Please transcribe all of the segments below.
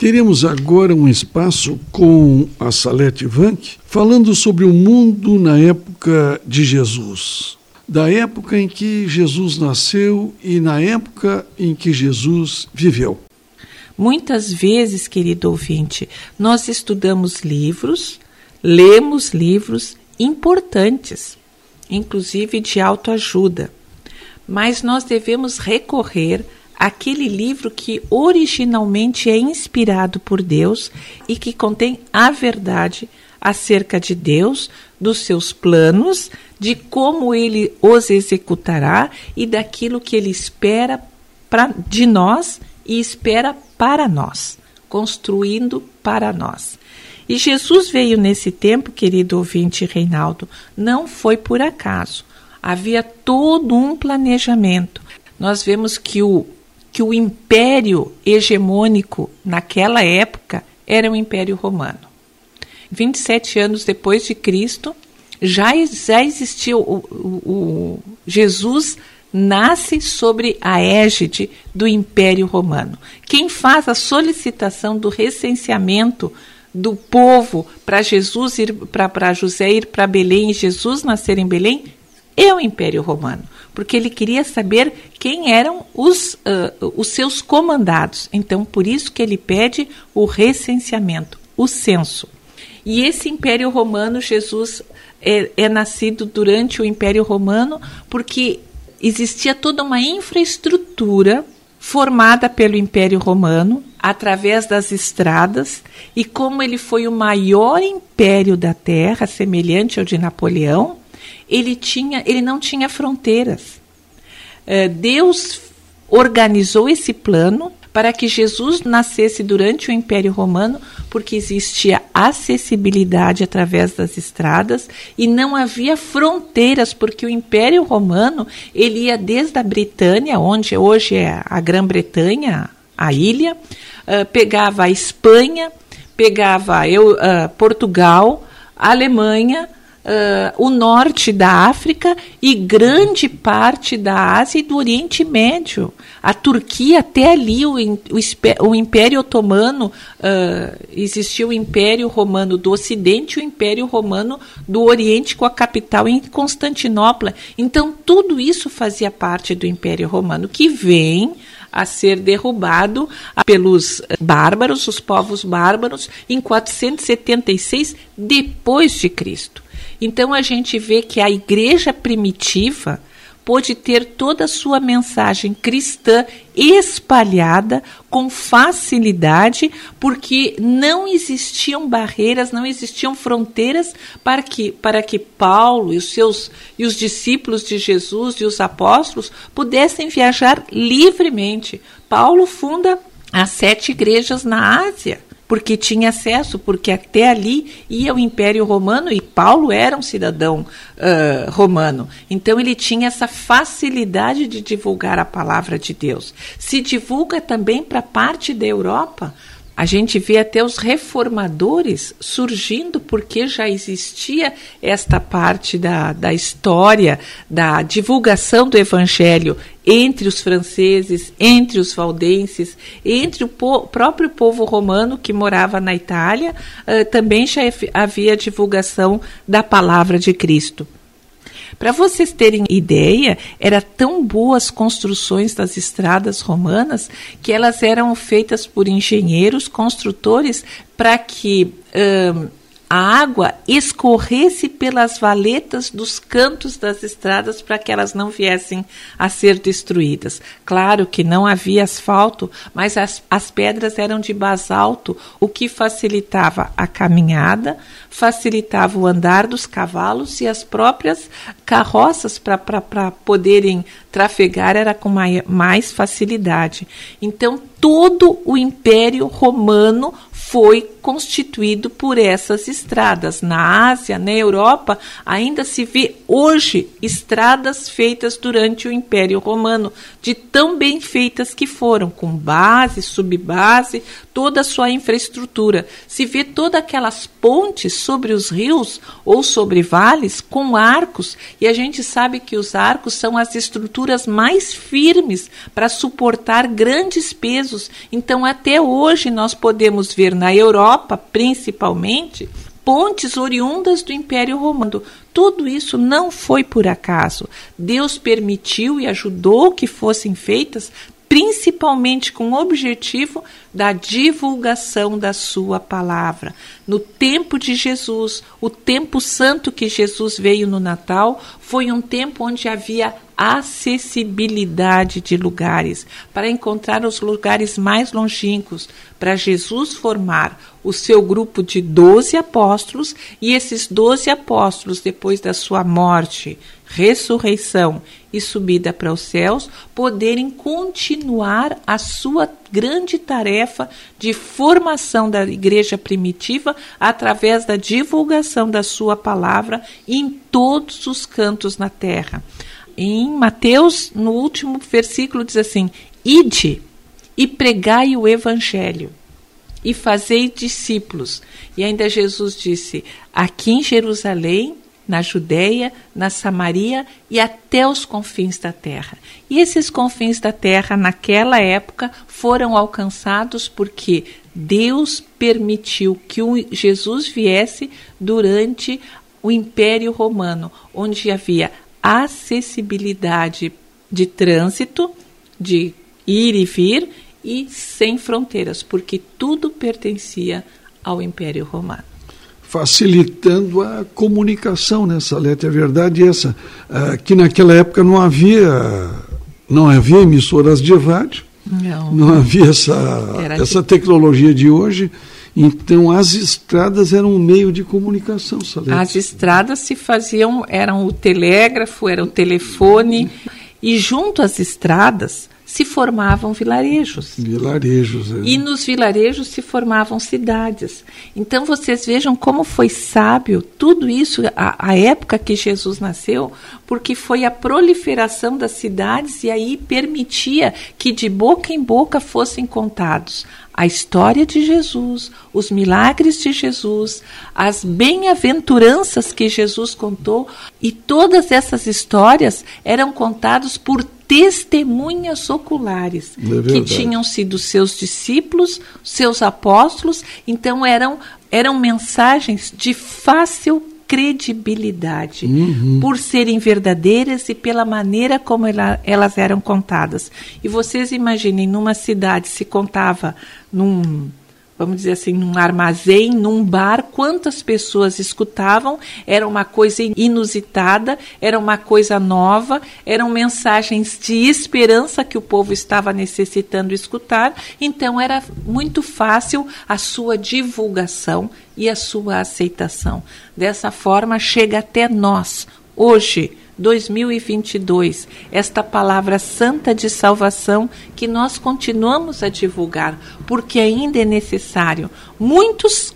Teremos agora um espaço com a Salete Vanck falando sobre o mundo na época de Jesus. Da época em que Jesus nasceu e na época em que Jesus viveu. Muitas vezes, querido ouvinte, nós estudamos livros, lemos livros importantes, inclusive de autoajuda, mas nós devemos recorrer aquele livro que originalmente é inspirado por Deus e que contém a verdade acerca de Deus, dos seus planos, de como ele os executará e daquilo que ele espera pra, de nós e espera para nós, construindo para nós. E Jesus veio nesse tempo, querido ouvinte Reinaldo, não foi por acaso. Havia todo um planejamento. Nós vemos que o que o império hegemônico naquela época era o Império Romano. 27 anos depois de Cristo, já, já existia o, o, o Jesus nasce sobre a égide do Império Romano. Quem faz a solicitação do recenseamento do povo para Jesus ir para José ir para Belém e Jesus nascer em Belém é o Império Romano porque ele queria saber quem eram os, uh, os seus comandados. Então, por isso que ele pede o recenseamento, o censo. E esse Império Romano, Jesus é, é nascido durante o Império Romano, porque existia toda uma infraestrutura formada pelo Império Romano através das estradas e como ele foi o maior império da Terra, semelhante ao de Napoleão, ele, tinha, ele não tinha fronteiras. É, Deus organizou esse plano para que Jesus nascesse durante o Império Romano, porque existia acessibilidade através das estradas e não havia fronteiras, porque o Império Romano ele ia desde a Britânia, onde hoje é a Grã-Bretanha, a ilha, uh, pegava a Espanha, pegava eu, uh, Portugal, Alemanha, uh, o norte da África e grande parte da Ásia e do Oriente Médio. A Turquia, até ali, o, o, o Império Otomano, uh, existia o Império Romano do Ocidente e o Império Romano do Oriente, com a capital em Constantinopla. Então, tudo isso fazia parte do Império Romano, que vem a ser derrubado pelos bárbaros, os povos bárbaros, em 476 depois de Cristo. Então a gente vê que a igreja primitiva pôde ter toda a sua mensagem cristã espalhada com facilidade, porque não existiam barreiras, não existiam fronteiras para que, para que Paulo e os seus e os discípulos de Jesus e os apóstolos pudessem viajar livremente. Paulo funda as sete igrejas na Ásia porque tinha acesso, porque até ali ia o Império Romano e Paulo era um cidadão uh, romano. Então ele tinha essa facilidade de divulgar a palavra de Deus. Se divulga também para parte da Europa. A gente vê até os reformadores surgindo porque já existia esta parte da, da história, da divulgação do evangelho entre os franceses, entre os valdenses, entre o po próprio povo romano que morava na Itália, uh, também já havia divulgação da palavra de Cristo. Para vocês terem ideia, era tão boas construções das estradas romanas que elas eram feitas por engenheiros, construtores, para que a água escorresse pelas valetas dos cantos das estradas para que elas não viessem a ser destruídas. Claro que não havia asfalto, mas as, as pedras eram de basalto, o que facilitava a caminhada, facilitava o andar dos cavalos e as próprias carroças para poderem trafegar era com mais, mais facilidade. Então, todo o Império Romano foi constituído por essas estradas. Na Ásia, na Europa, ainda se vê hoje estradas feitas durante o Império Romano, de tão bem feitas que foram, com base, subbase, toda a sua infraestrutura. Se vê todas aquelas pontes sobre os rios ou sobre vales com arcos, e a gente sabe que os arcos são as estruturas mais firmes para suportar grandes pesos. Então, até hoje, nós podemos ver na Europa, principalmente, pontes oriundas do Império Romano. Tudo isso não foi por acaso. Deus permitiu e ajudou que fossem feitas principalmente com o objetivo da divulgação da sua palavra. No tempo de Jesus, o tempo santo que Jesus veio no Natal, foi um tempo onde havia acessibilidade de lugares, para encontrar os lugares mais longínquos, para Jesus formar o seu grupo de doze apóstolos e esses doze apóstolos, depois da sua morte, ressurreição e subida para os céus, poderem continuar a sua grande tarefa de formação da igreja primitiva através da divulgação da sua palavra em todos os cantos na terra. Em Mateus, no último versículo, diz assim: Ide e pregai o evangelho e fazei discípulos. E ainda Jesus disse: Aqui em Jerusalém, na Judéia, na Samaria e até os confins da terra. E esses confins da terra, naquela época, foram alcançados porque Deus permitiu que Jesus viesse durante o Império Romano, onde havia acessibilidade de trânsito, de ir e vir e sem fronteiras, porque tudo pertencia ao Império Romano facilitando a comunicação, né, Salete? A verdade é essa, uh, que naquela época não havia, não havia emissoras de rádio, não, não havia essa, essa tecnologia de hoje, então as estradas eram um meio de comunicação, Salete. As estradas se faziam, eram o telégrafo, era o telefone, e junto às estradas se formavam vilarejos. Vilarejos, é. E nos vilarejos se formavam cidades. Então vocês vejam como foi sábio tudo isso, a, a época que Jesus nasceu, porque foi a proliferação das cidades e aí permitia que de boca em boca fossem contados a história de Jesus, os milagres de Jesus, as bem-aventuranças que Jesus contou, e todas essas histórias eram contadas por testemunhas oculares é que tinham sido seus discípulos, seus apóstolos, então eram eram mensagens de fácil credibilidade, uhum. por serem verdadeiras e pela maneira como ela, elas eram contadas. E vocês imaginem, numa cidade se contava num vamos dizer assim, num armazém, num bar, quantas pessoas escutavam, era uma coisa inusitada, era uma coisa nova, eram mensagens de esperança que o povo estava necessitando escutar, então era muito fácil a sua divulgação e a sua aceitação. Dessa forma, chega até nós, hoje, 2022, esta palavra santa de salvação que nós continuamos a divulgar, porque ainda é necessário. Muitos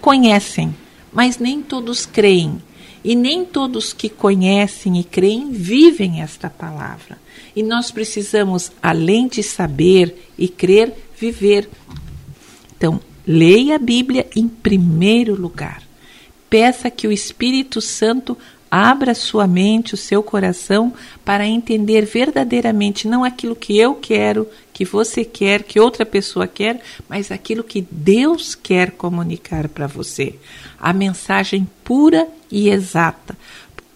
conhecem, mas nem todos creem. E nem todos que conhecem e creem vivem esta palavra. E nós precisamos, além de saber e crer, viver. Então, leia a Bíblia em primeiro lugar. Peça que o Espírito Santo Abra sua mente, o seu coração para entender verdadeiramente não aquilo que eu quero, que você quer, que outra pessoa quer, mas aquilo que Deus quer comunicar para você. A mensagem pura e exata.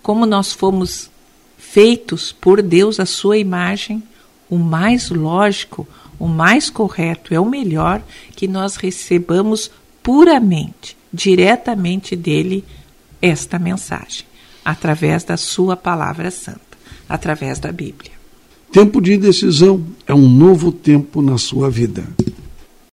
Como nós fomos feitos por Deus à sua imagem, o mais lógico, o mais correto, é o melhor que nós recebamos puramente, diretamente dele, esta mensagem através da Sua palavra santa, através da Bíblia. Tempo de decisão é um novo tempo na sua vida.